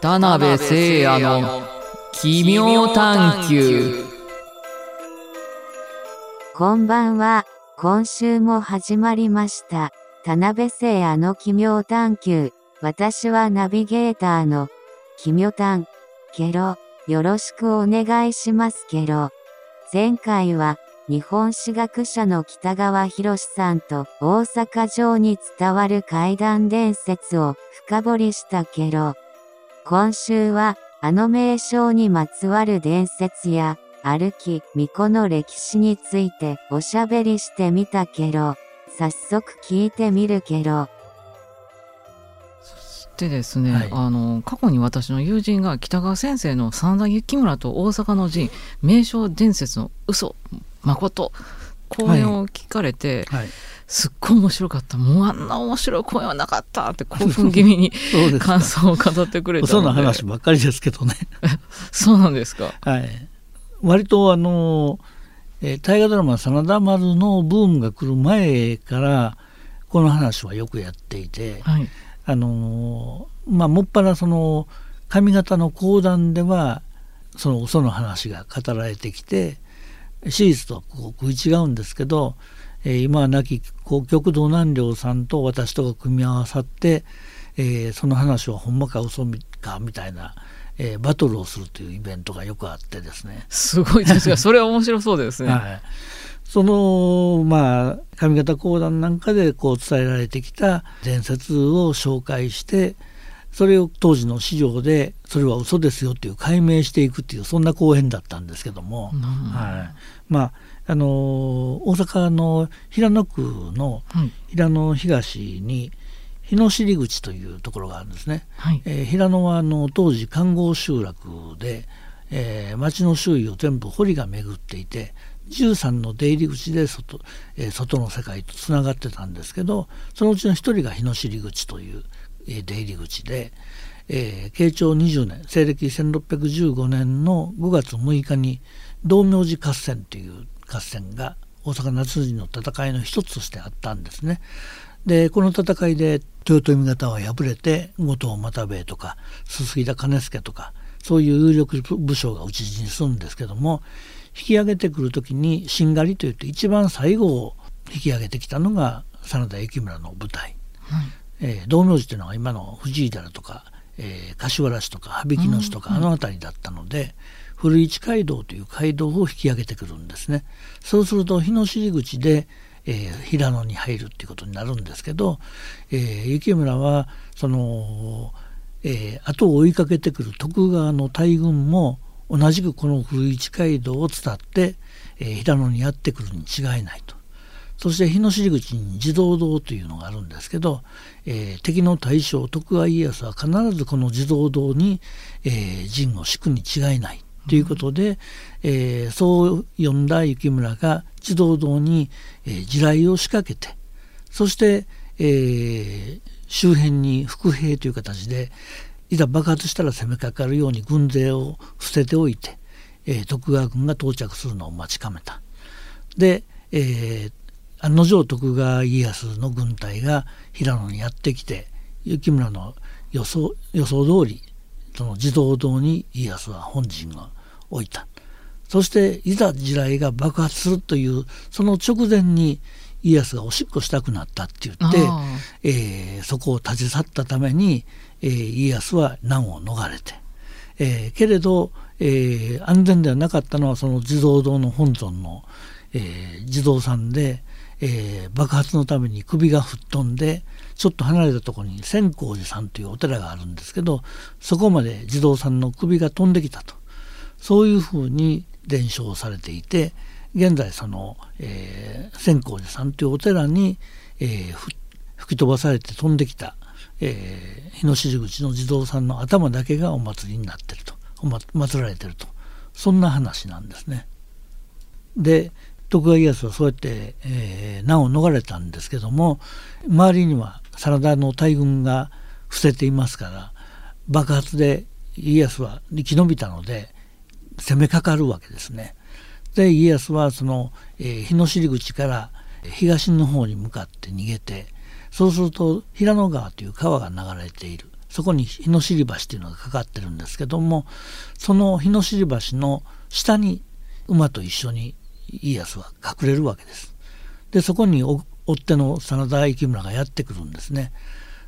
田辺聖也の奇妙探求こんばんは。今週も始まりました。田辺聖也の奇妙探求。私はナビゲーターの奇妙探。ケロ、よろしくお願いしますケロ。前回は日本史学者の北川博さんと大阪城に伝わる怪談伝説を深掘りしたケロ。今週はあの名称にまつわる伝説や歩き、巫女の歴史についておしゃべりしてみたけど、早速聞いてみるけど、でですね、はい。あの過去に私の友人が北川先生の真田幸村と大阪の陣名称伝説の嘘誠講演を聞かれて、はい。すっごい面白かったもうあんな面白い講演はなかったって興奮気味に 感想を語ってくれたその話ばっかりですけどね。そうなんですかはい。割とあの、えー大河ドラマ真田丸のブームが来る前から、この話はよくやっていて、はいあのーまあ、もっぱらその、上方の講談では、その嘘の話が語られてきて、史実とこう食い違うんですけど、えー今は亡きこう極道南陵さんと私とが組み合わさって、えーその話はほんまか嘘かみたいな、えーバトルをするというイベントがよくあってですね、すごいですがそれは面白そうですね、はい、そのまあ上方講談なんかでこう伝えられてきた伝説を紹介してそれを当時の史上でそれは嘘ですよっていう解明していくっていうそんな講演だったんですけども、うん。はい、まああの大阪の平野区のはい。平野東に日野尻口というところがあるんですね。はい。えー平野はあの当時環合集落で、えー町の周囲を全部堀が巡っていて13の出入り口で外,、えー外の世界とつながってたんですけどそのうちの一人が日野尻口という、えー出入り口で、えー慶長20年西暦1615年の5月6日に道明寺合戦という合戦が大阪夏陣の戦いの一つとしてあったんですね。でこの戦いで豊臣方は敗れて後藤又兵衛とかすすぎ田兼助とかそういう有力武将が討ち死にするんですけども引き上げてくる時にしんがりといって一番最後を引き上げてきたのが真田幸村の部隊、えー道明寺というのは今の藤井寺とか、えー柏原市とか羽曳野市とかあの辺りだったので、古市街道という街道を引き上げてくるんですね。そうすると日の尻口で、えー平野に入るっていうことになるんですけど、えー幸村はその、えー後を追いかけてくる徳川の大軍も同じくこの古市街道を伝って、えー平野にやってくるに違いないと。そして日の尻口に地蔵堂というのがあるんですけど、えー敵の大将徳川家康は必ずこの地蔵堂に、えー陣を敷くに違いないということで、えーそう呼んだ幸村が地蔵堂に、えー地雷を仕掛けてそして、えー周辺に伏兵という形でいざ爆発したら攻めかかるように軍勢を伏せておいて、えー徳川軍が到着するのを待ちかめた。で、えー案の定徳川家康の軍隊が平野にやってきて幸村の予想予想通りその地蔵堂に家康は本陣を置いた。そしていざ地雷が爆発するというその直前に家康がおしっこしたくなったって言ってあ、えーそこを立ち去ったために、えー家康は難を逃れて、えーけれど、えー安全ではなかったのはその地蔵堂の本尊の、えー地蔵さんで、えー爆発のために首が吹っ飛んでちょっと離れたところに千光寺さんというお寺があるんですけどそこまで地蔵さんの首が飛んできたとそういうふうに伝承されていて現在その、えー千光寺さんというお寺に、えー吹き飛ばされて飛んできた、えー日の尻口の地蔵さんの頭だけがお祭りになってるとおま祀られてるとそんな話なんですね。で徳川家康はそうやって、えー難を逃れたんですけども周りには真田の大軍が伏せていますから爆発で家康は生き延びたので攻めかかるわけですね。で家康はその、えー日の尻口から東の方に向かって逃げてそうすると平野川という川が流れているそこに日の尻橋というのがかかってるんですけどもその日の尻橋の下に馬と一緒に家康は隠れるわけです。でそこに追っ手の真田幸村がやってくるんですね。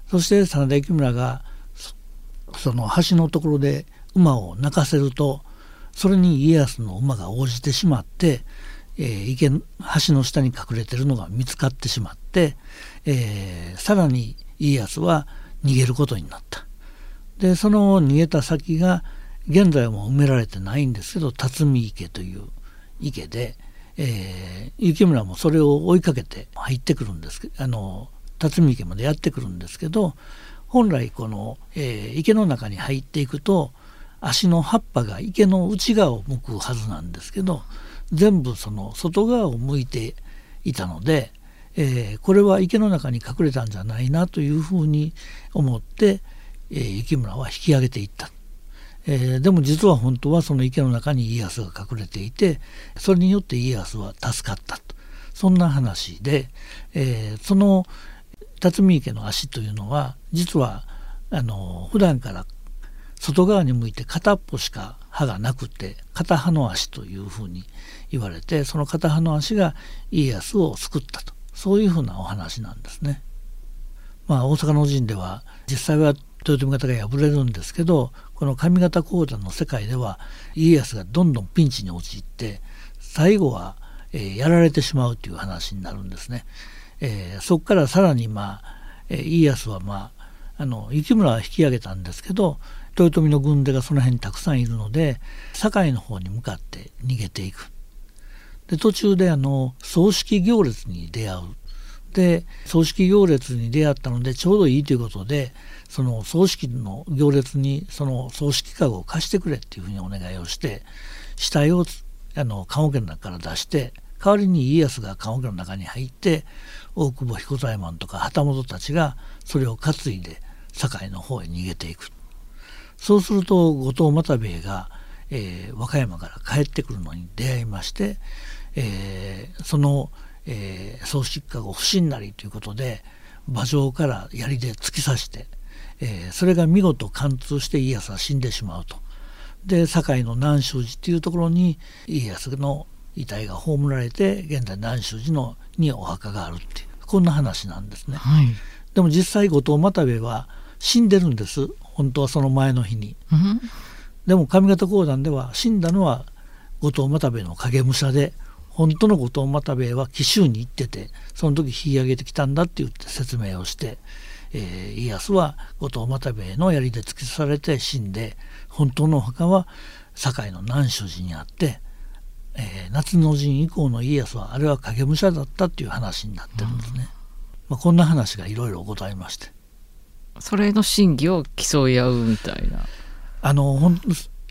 そして真田幸村がその橋のところで馬を泣かせるとそれに家康の馬が応じてしまって、えー、池橋の下に隠れてるのが見つかってしまって、えー、さらに家康は逃げることになった。でその逃げた先が現在も埋められてないんですけど辰巳池という池で、えー、雪村もそれを追いかけて入ってくるんですあの辰巳池までやってくるんですけど本来この、えー、池の中に入っていくと足の葉っぱが池の内側を向くはずなんですけど全部その外側を向いていたので、えー、これは池の中に隠れたんじゃないなというふうに思って、えー、雪村は引き上げていった。えー、でも実は本当はその池の中に家康が隠れていてそれによって家康は助かったとそんな話で、えー、その辰巳池の足というのは実はあの普段から外側に向いて片っぽしか歯がなくて片歯の足というふうに言われてその片歯の足が家康を救ったとそういうふうなお話なんですね。まあ、大阪の陣では実際は豊臣方が敗れるんですけどこの上方講談の世界では家康がどんどんピンチに陥って最後は、えー、やられてしまうという話になるんですね。えー、そこからさらに、まあえー、家康は、まあ、あの雪村は引き上げたんですけど豊臣の軍勢がその辺にたくさんいるので堺の方に向かって逃げていく。で途中であの葬式行列に出会う。で葬式行列に出会ったのでちょうどいいということでその葬式の行列にその葬式かごを貸してくれっていうふうにお願いをして死体をあの棺桶の中から出して代わりに家康が棺桶の中に入って大久保彦左衛門とか旗本たちがそれを担いで堺の方へ逃げていく。そうすると後藤又兵衛が、えー、和歌山から帰ってくるのに出会いまして、えー、その、えー、葬式かご不審なりということで馬上から槍で突き刺してえー、それが見事貫通して家康は死んでしまうと。で堺の南宗寺っていうところに家康の遺体が葬られて現在南宗寺のにお墓があるっていうこんな話なんですね。はい、でも実際後藤又兵衛は死んでるんです本当はその前の日に。うん、でも上方講談では死んだのは後藤又兵衛の影武者で本当の後藤又兵衛は紀州に行っててその時引き上げてきたんだって言って説明をしてえー、家康は後藤又兵衛の槍で突き刺されて死んで本当のお墓は堺の南所寺にあって、えー、夏の陣以降の家康はあれは影武者だったっていう話になってるんですね。うん、まあ、こんな話がいろいろございまして。それの真偽を競い合うみたいな。あのほん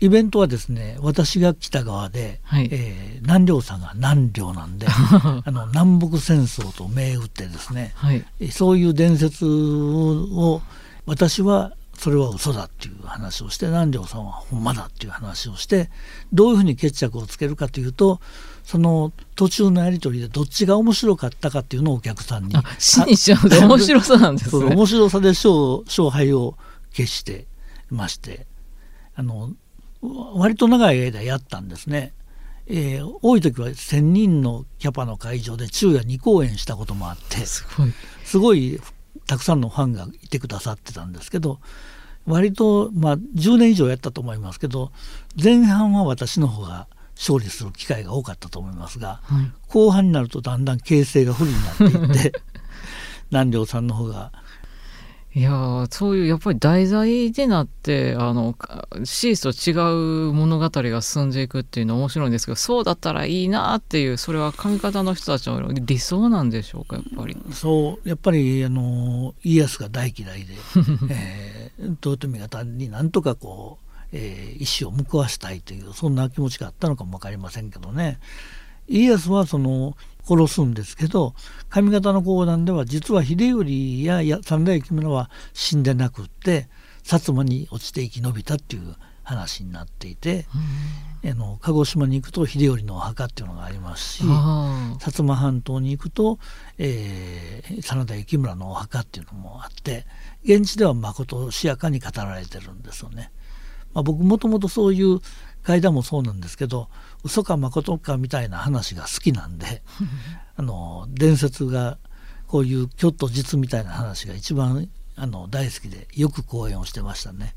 イベントはですね私が来た側で、はい、えー、南陵さんが南陵なんで あの南北戦争と銘打ってですね、はい、そういう伝説を私はそれは嘘だっていう話をして南陵さんはほんまだっていう話をしてどういうふうに決着をつけるかというとその途中のやり取りでどっちが面白かったかっていうのをお客さんに。死にしちゃう面白さなんですね。面白さで勝勝敗を決してましてあの割と長い間やったんですね。えー、多い時は1,000人のキャパの会場で昼夜2公演したこともあってすごいすごいたくさんのファンがいてくださってたんですけど割と、まあ、10年以上やったと思いますけど前半は私の方が勝利する機会が多かったと思いますが、はい、後半になるとだんだん形勢が不利になっていって 南條さんの方がいやそういうやっぱり題材でなってあのシースと違う物語が進んでいくっていうのは面白いんですけどそうだったらいいなっていうそれは上方の人たちの理想なんでしょうかやっぱり。そうやっぱりあの家康が大嫌いで、えー、豊臣方になんとかこう、えー、意思を向わしたいというそんな気持ちがあったのかも分かりませんけどね。家康はその殺すんですけど上方の講談では実は秀頼や三代幸村は死んでなくって薩摩に落ちて生き延びたっていう話になっていて、あの鹿児島に行くと秀頼のお墓っていうのがありますし薩摩半島に行くと、えー、真田幸村のお墓っていうのもあって現地ではまことしやかに語られてるんですよね。まあ、僕もともとそういう階段もそうなんですけど嘘か誠かみたいな話が好きなんで あの伝説がこういう虚と実みたいな話が一番あの大好きでよく講演をしてましたね。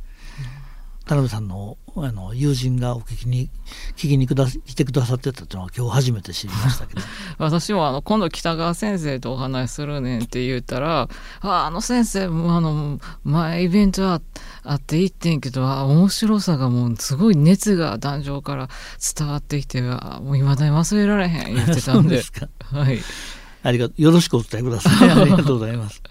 田辺さんのあの友人がお聞きに聞きにくだ来てくださってたというのは今日初めて知りましたけど 私もあの今度北川先生とお話しするねんって言ったら「ああの先生もあの前イベントあって行ってんけどあ面白さがもうすごい熱が壇上から伝わってきてもういまだに忘れられへん」言ってたんで。はい、ありがよろしくお伝えください。ありがとうございます。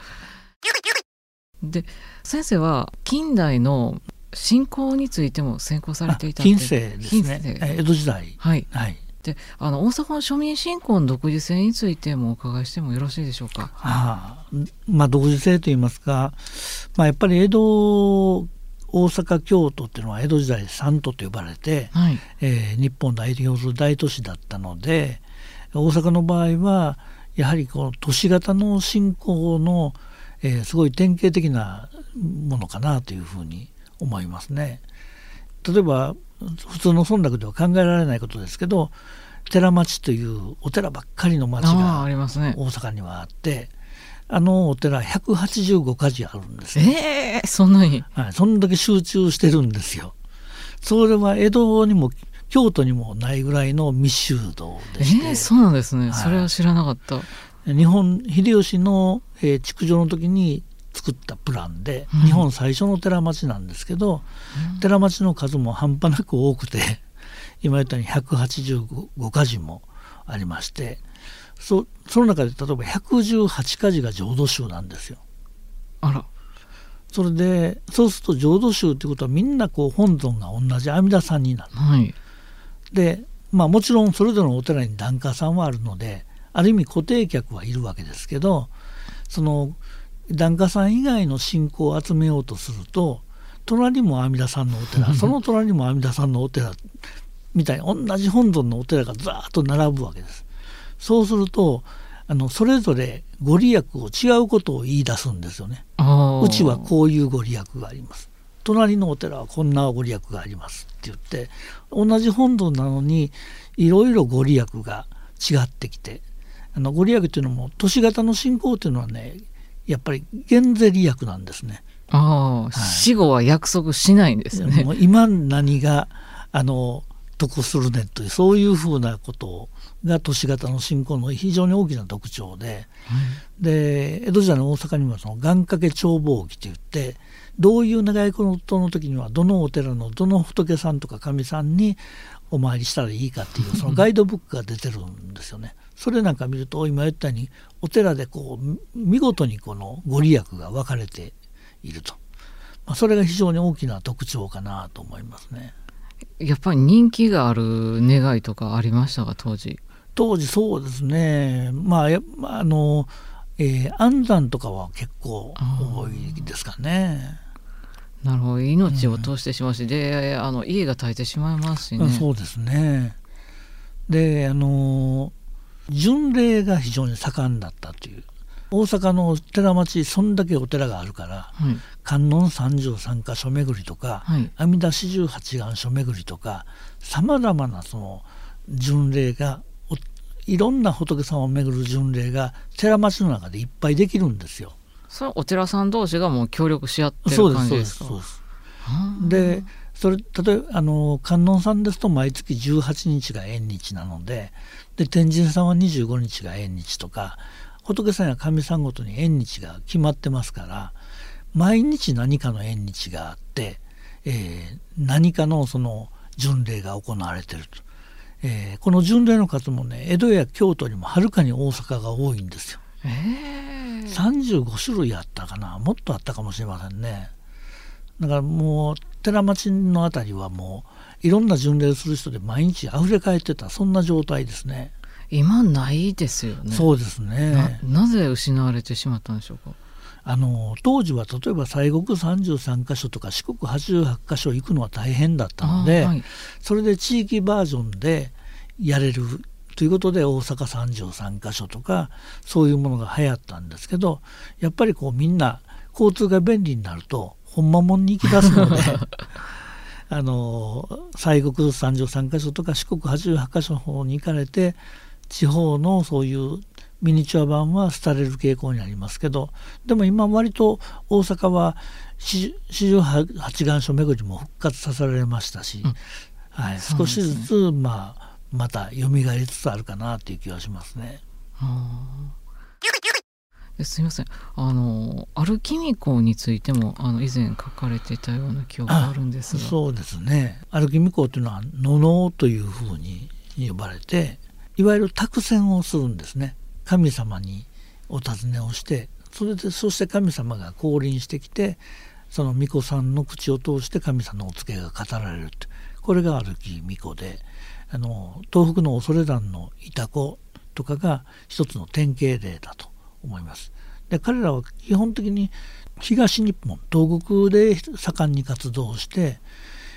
で先生は近代の信仰についても専攻されていた近世ですね。江戸時代。はい、はい、であの大阪の庶民信仰の独自性についてもお伺いしてもよろしいでしょうか？あまあ、独自性といいますか、まあ、やっぱり江戸大阪京都っていうのは江戸時代三都と呼ばれて、はい、えー、日本代表する大都市だったので大阪の場合はやはりこの都市型の信仰の、えー、すごい典型的なものかなというふうに思いますね。例えば普通の村落では考えられないことですけど寺町というお寺ばっかりの町が大阪にはあってあのお寺185か寺あるんですええー、そんなに、はい、そんだけ集中してるんですよ。それは江戸にも京都にもないぐらいの密集度でして、えー、そうなんですね、はい、それは知らなかった。日本秀吉の、えー、築城の時に作ったプランで、日本最初の寺町なんですけど、うん、寺町の数も半端なく多くて 今言ったように185か寺もありましてそその中で例えば118か寺が浄土宗なんですよ。あらそれでそうすると浄土宗っていうことはみんなこう本尊が同じ阿弥陀さんになる。はい、でまあもちろんそれぞれのお寺に檀家さんはあるのである意味固定客はいるわけですけどその檀家さん以外の信仰を集めようとすると隣も阿弥陀さんのお寺 その隣も阿弥陀さんのお寺みたいに同じ本尊のお寺がずっと並ぶわけです。そうするとあのそれぞれご利益を違うことを言い出すんですよね。うちはこういうご利益があります。隣のお寺はこんなご利益がありますって言って同じ本尊なのにいろいろご利益が違ってきてあのご利益っていうのも都市型の信仰っていうのはねやっぱり減税利益なんですね。ああ、はい、死後は約束しないんですよね。今何があの得するねというそういうふうなことが都市型の信仰の非常に大きな特徴で、うん、で江戸時代の大阪にもその願掛け眺望記といってどういう願い事の時にはどのお寺のどの仏さんとか神さんにお参りしたらいいかっていうそのガイドブックが出てるんですよね。それなんか見ると今言ったようにお寺でこう見事にこのご利益が分かれていると、まあ、それが非常に大きな特徴かなと思いますね。やっぱり人気がある願いとかありましたか当時？当時そうですねまああの、えー、安産とかは結構多いですかね。なるほど命を通してしまうし、うん、であの家が耐えてしまいますしね。そうですねであの巡礼が非常に盛んだったという。大阪の寺町そんだけお寺があるから、はい、観音三十三箇所巡りとか、はい、阿弥陀四十八願所巡りとかさまざまなその巡礼がいろんな仏さんを巡る巡礼が寺町の中でいっぱいできるんですよ。それお寺さん同士がもう協力し合ってる感じですか？そうですそうですでそれ例えばあの観音さんですと毎月18日が縁日なのでで天神さんは25日が縁日とか仏さんや神さんごとに縁日が決まってますから毎日何かの縁日があって、えー、何かのその巡礼が行われてると、えー、この巡礼の数もね江戸や京都にもはるかに大阪が多いんですよ。えー、35種類あったかなもっとあったかもしれませんね。だからもう寺町の辺りはもういろんな巡礼する人で毎日溢れ返ってたそんな状態ですね。今ないですよね。そうですね。なぜ失われてしまったんでしょうか？あの当時は例えば西国33か所とか四国88か所行くのは大変だったので、はい、それで地域バージョンでやれるということで大阪33か所とかそういうものが流行ったんですけどやっぱりこうみんな交通が便利になるとほんまもんに行き出すので。あの西国33か所とか四国88か所の方に行かれて地方のそういうミニチュア版は廃れる傾向にありますけどでも今割と大阪は四十八願書巡りも復活させられましたし、うん、はい、少しずつ、まあ、また蘇りつつあるかなという気がしますね。すみません。あのアルキミコについてもあの以前書かれてたような記憶があるんですが。そうですね。アルキミコというのは「のの」というふうに呼ばれていわゆる託戦をするんですね。神様にお尋ねをしてそれでそして神様が降臨してきてその巫女さんの口を通して神様のお告げが語られると。これが歩き巫女であの東北の恐山のイタコとかが一つの典型例だと。思います。で彼らは基本的に東日本東国で盛んに活動して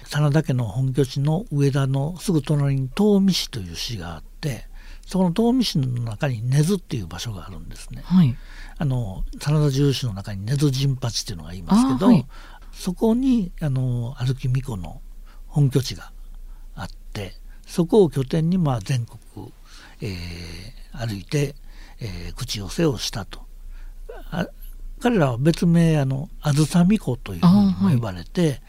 真田家の本拠地の上田のすぐ隣に東御市という市があってそこの東御市の中に根津っていう場所があるんですね。はい、あの真田重視の中に根津陣八っていうのがいますけど、はい、そこにあの歩き巫女の本拠地があってそこを拠点にまあ全国、えー、歩いて、えー、口寄せをしたと。彼らは別名あのあずさ巫女というふうに呼ばれて、はい、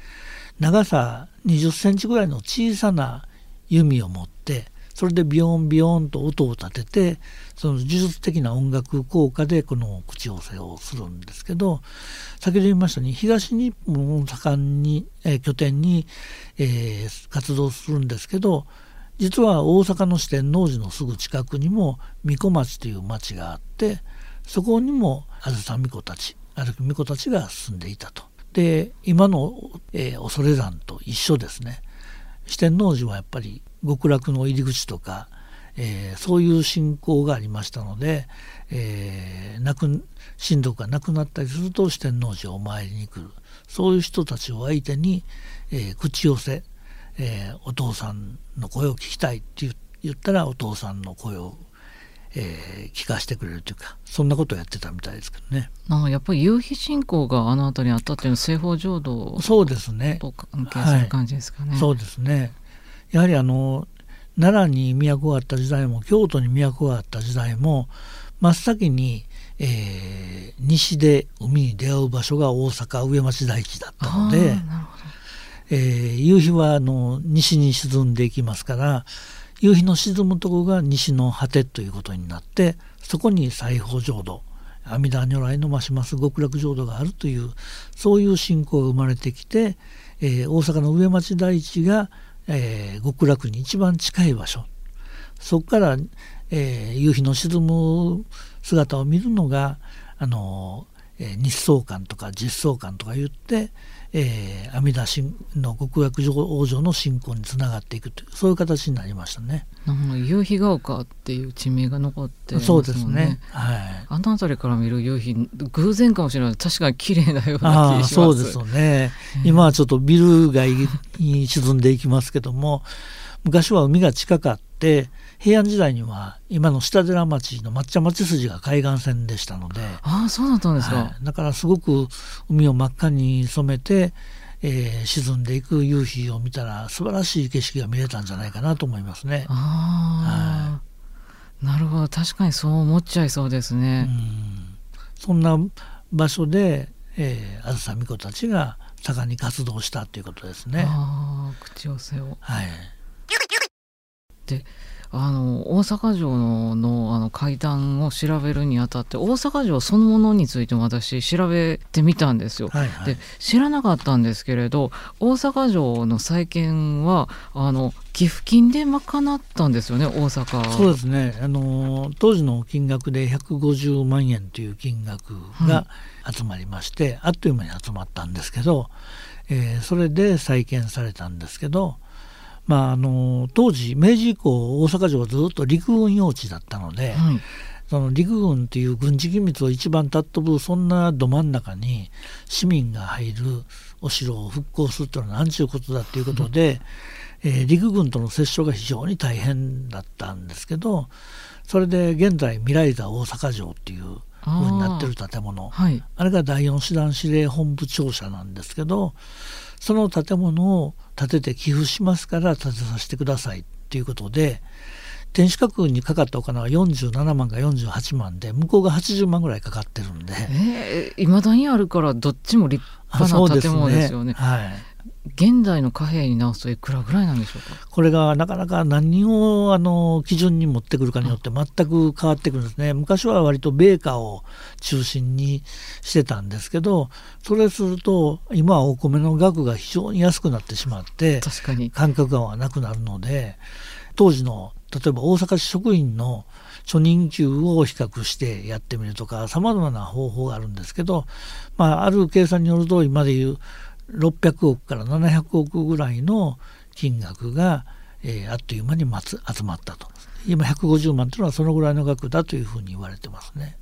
長さ20センチぐらいの小さな弓を持ってそれでビヨンビヨンと音を立ててその呪術的な音楽効果でこの口寄せをするんですけど先ほど言いましたように東日本を盛んに、えー、拠点に、えー、活動するんですけど実は大阪の四天王寺のすぐ近くにも三子町という町があってそこにもあずさ巫女たち歩き巫女たちが住んでいたと。で今の、えー、恐山と一緒ですね。四天王寺はやっぱり極楽の入り口とか、えー、そういう信仰がありましたので、えー、亡く親族が亡くなったりすると四天王寺をお参りに来るそういう人たちを相手に、えー、口寄せ、えー、お父さんの声を聞きたいって言ったらお父さんの声をえー、聞かせてくれるというかそんなことをやってたみたいですけどね。なんかやっぱり夕日信仰があの辺りにあったっていうのは西方浄土そうですね。と関係する感じですかね。はい、そうですね。やはりあの奈良に都があった時代も京都に都があった時代も真っ先に、えー、西で海に出会う場所が大阪上町台地だったので、えー、夕日はあの西に沈んでいきますから夕日の沈むとこが西の果てということになってそこに西方浄土阿弥陀如来のますます極楽浄土があるというそういう信仰が生まれてきて、えー、大阪の上町台地がえー、極楽に一番近い場所。そこから、えー、夕日の沈む姿を見るのがあの、えー、日相観とか実相観とか言って、えー、阿弥陀神の極楽往生の信仰につながっていくというそういう形になりましたね。夕日が丘っていう地名が残ってますね。そうですね。はい。あの辺りから見る夕日偶然かもしれない確かに綺麗なような気がします。そうですよね。今はちょっとビル街に沈んでいきますけども、昔は海が近かって平安時代には今の下寺町の抹茶町筋が海岸線でしたのでああそうだったんですか、はい、だからすごく海を真っ赤に染めて、えー、沈んでいく夕日を見たら素晴らしい景色が見れたんじゃないかなと思いますね。あはい、なるほど確かにそう思っちゃいそうですね。うんそんな場所で、えー、あずさみ子たちが盛んに活動したということですね。あ口寄せを。はい。であの大阪城ののあの階段を調べるにあたって大阪城そのものについても私調べてみたんですよ。はいはい、で知らなかったんですけれど大阪城の再建はあの寄付金で賄ったんですよね大阪。そうですね。あの当時の金額で150万円という金額が集まりまして、あっという間に集まったんですけど、えー、それで再建されたんですけどまあ、あの当時明治以降大阪城はずっと陸軍用地だったので、はい、その陸軍っていう軍事機密を一番尊ぶそんなど真ん中に市民が入るお城を復興するというのは何ちゅうことだということで、えー、陸軍との接触が非常に大変だったんですけどそれで現在未来座大阪城っていうになってる建物。あはい、あれが第4師団司令本部庁舎なんですけどその建物を建てて寄付しますから建てさせてくださいっていうことで天守閣にかかったお金は47万か48万で向こうが80万ぐらいかかってるんで。いま、えー、だにあるからどっちも立派な建物ですよね。ね。はい、現代の貨幣に直すといくらぐらいなんでしょうか？これがなかなか何をあの基準に持ってくるかによって全く変わってくるんですね。昔は割と米価を中心にしてたんですけどそれすると今はお米の額が非常に安くなってしまって確かに。感覚がなくなるので当時の例えば大阪市職員の初任給を比較してやってみるとかさまざまな方法があるんですけど、まあ、ある計算によると今でいう600億から700億ぐらいの金額が、えー、あっという間に集まったと。今150万というのはそのぐらいの額だというふうに言われてますね。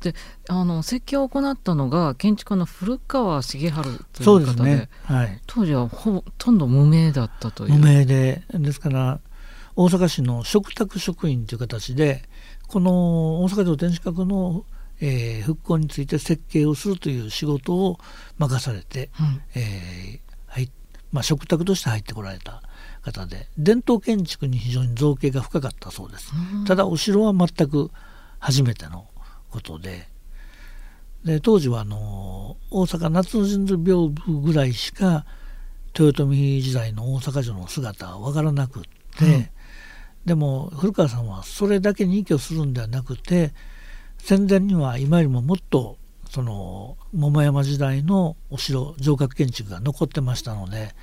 であの設計を行ったのが建築家の古川重治という方でで、ねはい、当時はほとんど無名だったという。無名でですから大阪市の嘱託職員という形でこの大阪城天守閣のえー、復興について設計をするという仕事を任されて、うん、えー、はいまあ、食卓として入ってこられた方で伝統建築に非常に造形が深かったそうです、うん、ただお城は全く初めてのことでで当時はあの大阪夏の神宮屏風ぐらいしか豊臣時代の大阪城の姿は分からなくって、うん、でも古川さんはそれだけに依拠するんではなくて戦前には今よりももっとその桃山時代のお城城郭建築が残ってましたので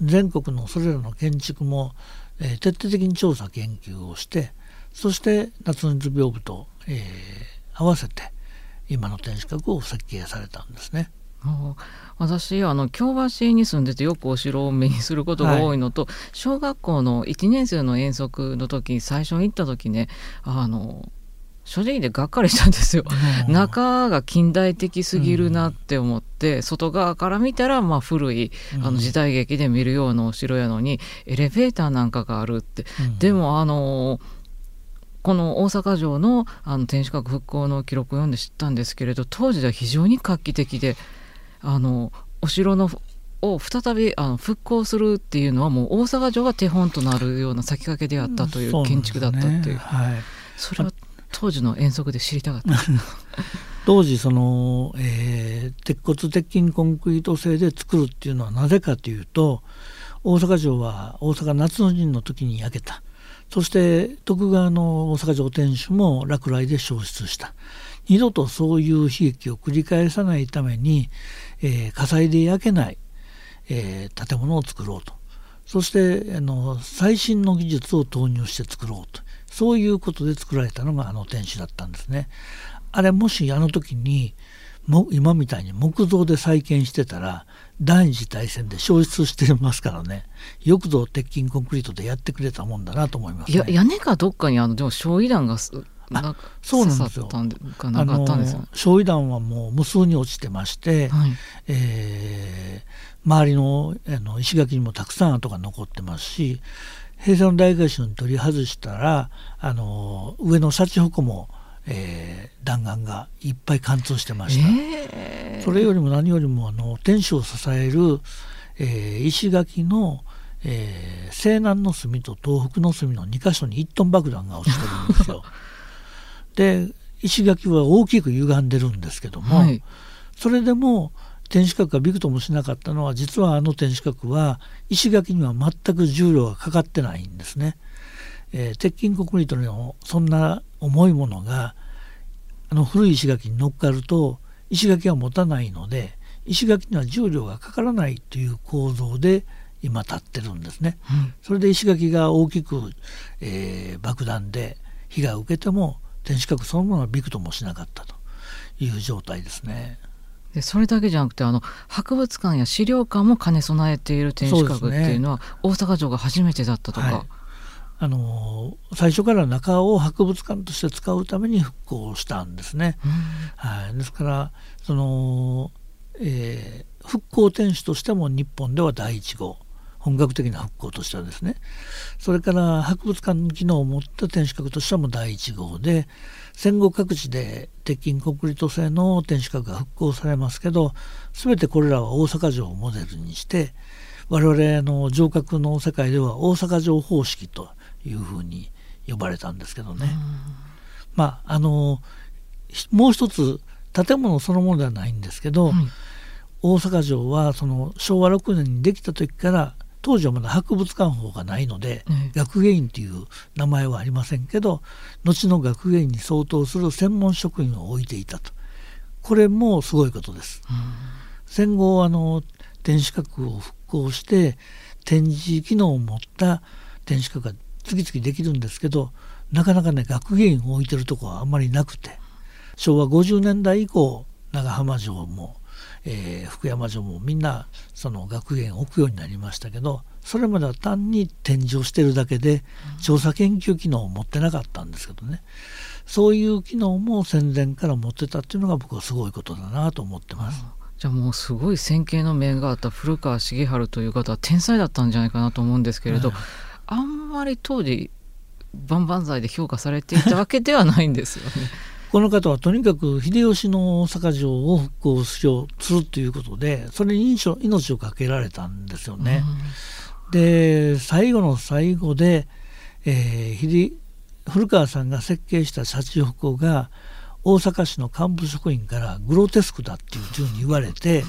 全国のそれらの建築も、えー、徹底的に調査研究をしてそして夏の図屏風と、えー、合わせて今の天守閣を設計されたんですね。私あの京橋に住んでてよくお城を目にすることが多いのと、はい、小学校の1年生の遠足の時最初に行った時ねあの正直でがっかりしたんですよ。中が近代的すぎるなって思って、うん、外側から見たらまあ古いあの時代劇で見るようなお城やのに、エレベーターなんかがあるって、うん、でもあのこの大阪城のあの天守閣復興の記録を読んで知ったんですけれど当時では非常に画期的であのお城のを再びあの復興するっていうのはもう大阪城が手本となるような先駆けであったという建築だったっていう。うん、ねはい、それは当時の遠足で知りたかった。当時その、えー、鉄骨鉄筋コンクリート製で作るっていうのはなぜかというと大阪城は大阪夏の陣の時に焼けた。そして徳川の大阪城天守も落雷で焼失した。二度とそういう悲劇を繰り返さないために、えー、火災で焼けない、えー、建物を作ろうと。そしてあの最新の技術を投入して作ろうと。そういうことで作られたのがあの天守だったんですね。あれもしあの時にも今みたいに木造で再建してたら第二次大戦で消失してますからねよくぞ鉄筋コンクリートでやってくれたもんだなと思います、ね、や屋根かどっかにあのでも焼夷弾があそうなんですよ。あの焼夷弾はもう無数に落ちてまして、はい、えー、周りのあの石垣にもたくさん跡が残ってますし平成の大改修に取り外したらあの上のシャチホコも、えー、弾丸がいっぱい貫通してました、えー、それよりも何よりもあの天守を支える、えー、石垣の、えー、西南の隅と東北の隅の2箇所に1トン爆弾が落ちてるんですよ。で石垣は大きく歪んでるんですけども、はい、それでも天守閣がびくともしなかったのは実はあの天守閣は石垣には全く重量がかかってないんですね。えー、鉄筋コンクリートのそんな重いものがあの古い石垣に乗っかると石垣は持たないので石垣には重量がかからないという構造で今立ってるんですね。うん、それで石垣が大きく、えー、爆弾で被害を受けても天守閣そのものはびくともしなかったという状態ですね。でそれだけじゃなくてあの博物館や資料館も兼ね備えている天守閣っていうのは、ね、大阪城が初めてだったとか。はい、あの最初から中を博物館として使うために復興したんですね。はい、ですからその、えー、復興天守としても日本では第1号。本格的な復興としてはですね。それから博物館の機能を持った天守閣としてはもう第1号で戦後各地で鉄筋コンクリート製の天守閣が復興されますけど全てこれらは大阪城をモデルにして我々の城郭の世界では大阪城方式というふうに呼ばれたんですけどね。まああのもう一つ建物そのものではないんですけど、大阪城はその昭和6年にできた時から当時はまだ博物館法がないので、学芸員という名前はありませんけど後の学芸員に相当する専門職員を置いていたと。これもすごいことです。戦後あの天守閣を復興して展示機能を持った天守閣が次々できるんですけどなかなかね学芸員を置いてるとこはあんまりなくて昭和50年代以降長浜城も、えー、福山城もみんなその学芸員を置くようになりましたけどそれまでは単に展示をしてるだけで調査研究機能を持ってなかったんですけどねそういう機能も戦前から持ってたっていうのが僕はすごいことだなと思ってます。じゃあもうすごい先見の面があった古川重治という方は天才だったんじゃないかなと思うんですけれど、はい、あんまり当時万々歳で評価されていたわけではないんですよね。この方はとにかく秀吉の大阪城を復興しようするということでそれに命を懸けられたんですよね。うん、で最後の最後で、えー、古川さんが設計したシャチホコが大阪市の幹部職員からグロテスクだっていうふうに言われて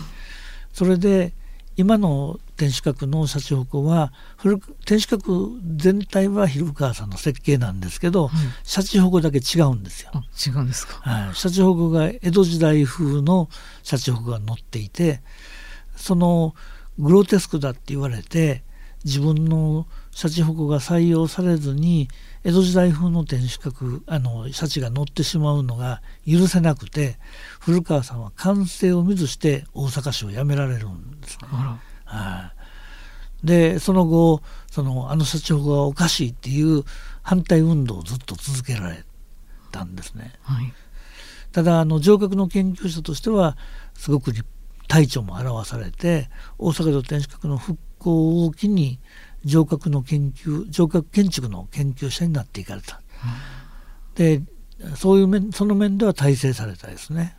それで今の天守閣のシャチホコは天守閣全体は古川さんの設計なんですけど、シャチホコだけ違うんですよ。違うんですか、はい、シャチホコが江戸時代風のシャチホコが乗っていてそのグロテスクだって言われて自分のシャチホコが採用されずに江戸時代風の天守閣あのシャチが乗ってしまうのが許せなくて古川さんは完成を見ずして大阪市を辞められるんですね。はい、でその後そのあのシャチホコがおかしいっていう反対運動をずっと続けられたんですね。はい、ただあの城郭の研究者としてはすごく体調も表されて大阪城天守閣の復興を機に城郭の研究城郭建築の研究者になっていかれた、うん、でそういう面その面では大成されたですね。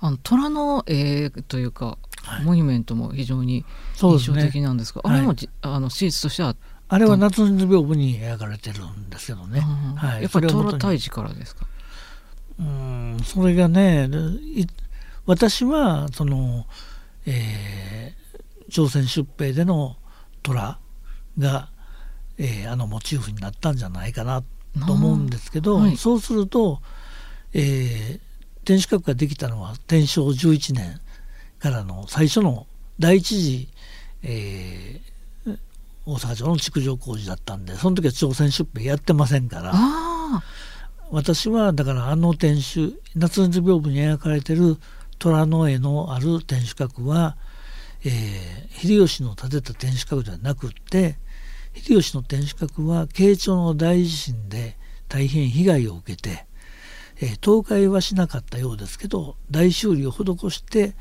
あの虎の絵というか、はい、モニュメントも非常に印象的なんですが、ね、あれも、はい、あの史実としてはあれは夏の屏風に描かれてるんですけどね、はい、やっぱり虎退治からですか？うんそれがね私はその、えー、朝鮮出兵での虎が、えー、あのモチーフになったんじゃないかなと思うんですけど、はい、そうすると、えー、天守閣ができたのは天正11年からの最初の第一次、えー、大阪城の築城工事だったんでその時は朝鮮出兵やってませんから。私はだからあの天守夏の屏風に描かれてる虎の絵のある天守閣はえー、秀吉の建てた天守閣ではなくって秀吉の天守閣は慶長の大地震で大変被害を受けて、えー、倒壊はしなかったようですけど大修理を施して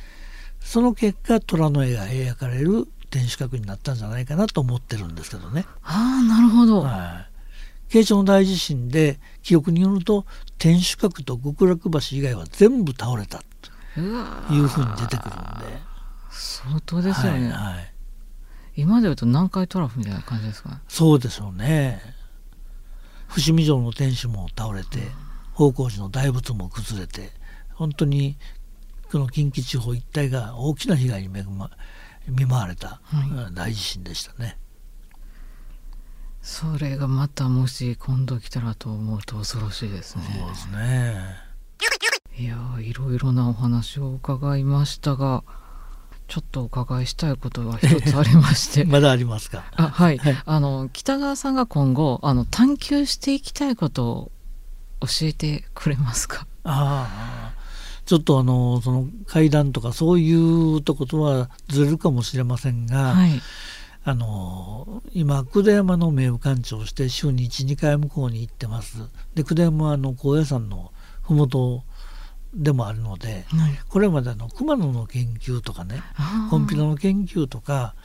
その結果虎の絵が描かれる天守閣になったんじゃないかなと思ってるんですけどね。ああなるほど。はい、慶長の大地震で記憶によると天守閣と極楽橋以外は全部倒れたというふうに出てくるんで。相当ですよね、はいはい、今で言うと南海トラフみたいな感じですかそうでしょうね。伏見城の天守も倒れて、宝光寺の大仏も崩れて本当にこの近畿地方一帯が大きな被害に恵ま見舞われた大地震でしたね、はい、それがまたもし今度来たらと思うと恐ろしいですね。そうですね。いやいろいろなお話を伺いましたがちょっとお伺いしたいことが一つありまして。まだありますか？あはい、はい、あの北川さんが今後あの探求していきたいことを教えてくれますか？ああちょっとあのその階段とかそういうとことはずれるかもしれませんが、はい、あの今久手山の名誉館長をして週に12回向こうに行ってます。で久手山はあの高野山の麓でもあるので、はい。これまでの熊野の研究とかねコンピラの研究とか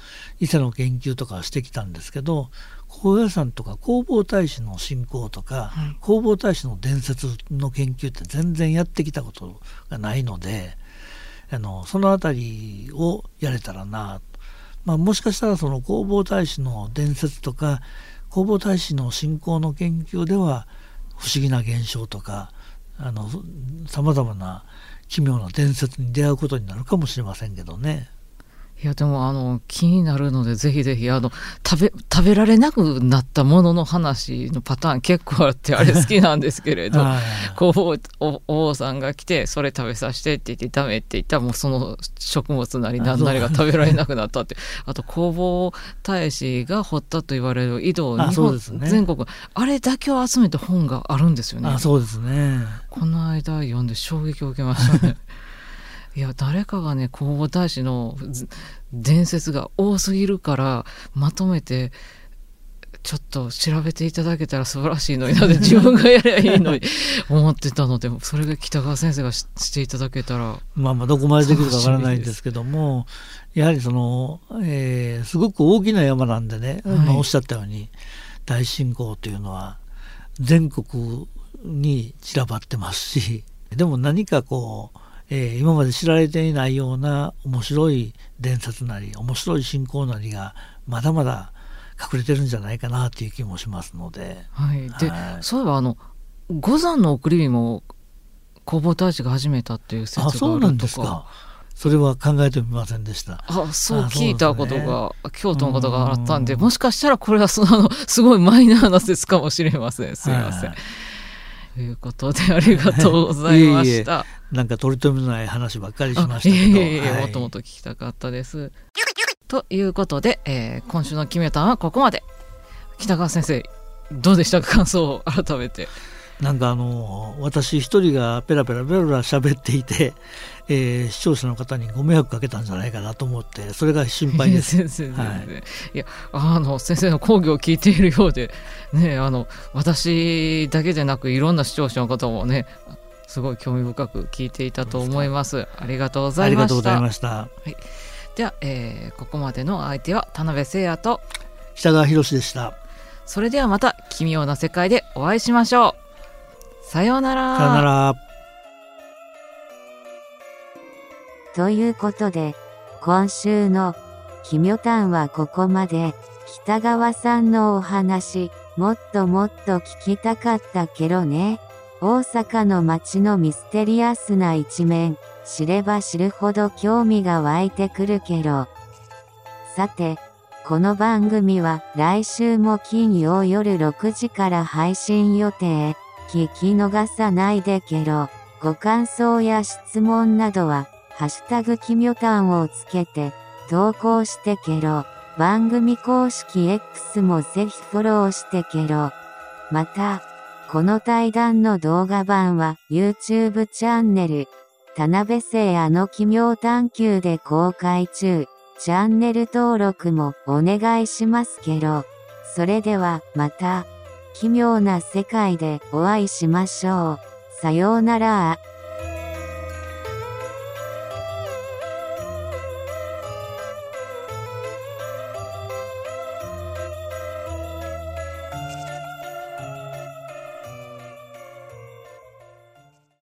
伊勢の研究とかをしてきたんですけど高野山とか弘法大師の信仰とか、はい。弘法大師の伝説の研究って全然やってきたことがないのであのその辺りをやれたらな。と、まあ、もしかしたらその弘法大師の伝説とか弘法大師の信仰の研究では不思議な現象とかさまざまな奇妙な伝説に出会うことになるかもしれませんけどね。いやでもあの気になるのでぜひぜひあの食べ食べられなくなったものの話のパターン結構あってあれ好きなんですけれどはい。こうおお王さんが来てそれ食べさせてって言ってダメって言ったらもうその食物なり何なりが食べられなくなったって。あと弘法大師が掘ったと言われる井戸あ日本ね。全国あれだけを集めた本があるんですよね。あそうですね。この間読んで衝撃を受けましたね いや誰かがね弘法大師のず伝説が多すぎるからまとめてちょっと調べていただけたら素晴らしいのになって 自分がやりゃいいのに思ってたのでそれが北川先生がししていただけたらまあまあどこまでできるかわからないんですけどもやはりその、えーすごく大きな山なんでね、はい。まあおっしゃったように大信仰というのは全国に散らばってますしでも何かこう、えー今まで知られていないような面白い伝説なり面白い信仰なりがまだまだ隠れてるんじゃないかなという気もしますので。はい。で、はい。そういえばあの五山の送り火も弘法大師が始めたっていう説がああるとか。そうなんですか。それは考えてみませんでした。あそうあ聞いたことが、京都のことがあったんでうん。もしかしたらこれはその すごいマイナーな説かもしれません。すいません。はいということでありがとうございました。なんか取り留めのない話ばっかりしまあしたけど。いえいえいえはいもっともっと聞きたかったです。ということで、えー今週の「決めた」はここまで。北川先生どうでしたか？感想を改めて。なんかあの私一人がペラペラペラペラ喋っていて、えー視聴者の方にご迷惑かけたんじゃないかなと思ってそれが心配です。先生、はいいやあの先生の講義を聞いているようで、ね、あの私だけでなくいろんな視聴者の方もねすごい興味深く聞いていたと思います。ありがとうございましありがとうございた。ました。では、えーここまでの相手は田辺誠也と北川博でした。それではまた奇妙な世界でお会いしましょう。さようなら。さよなら。ということで、今週の、奇妙譚はここまで、北川さんのお話、もっともっと聞きたかったけどね。大阪の街のミステリアスな一面、知れば知るほど興味が湧いてくるけど。さて、この番組は来週も金曜夜6時から配信予定。聞き逃さないでけど、ご感想や質問などは、ハッシュタグきみょたんをつけて、投稿してけろ。番組公式 X もぜひフォローしてけろ。また、この対談の動画版は YouTube チャンネル、田辺聖あの奇妙探求で公開中。チャンネル登録もお願いしますけど。それではまた、奇妙な世界でお会いしましょう。さようなら。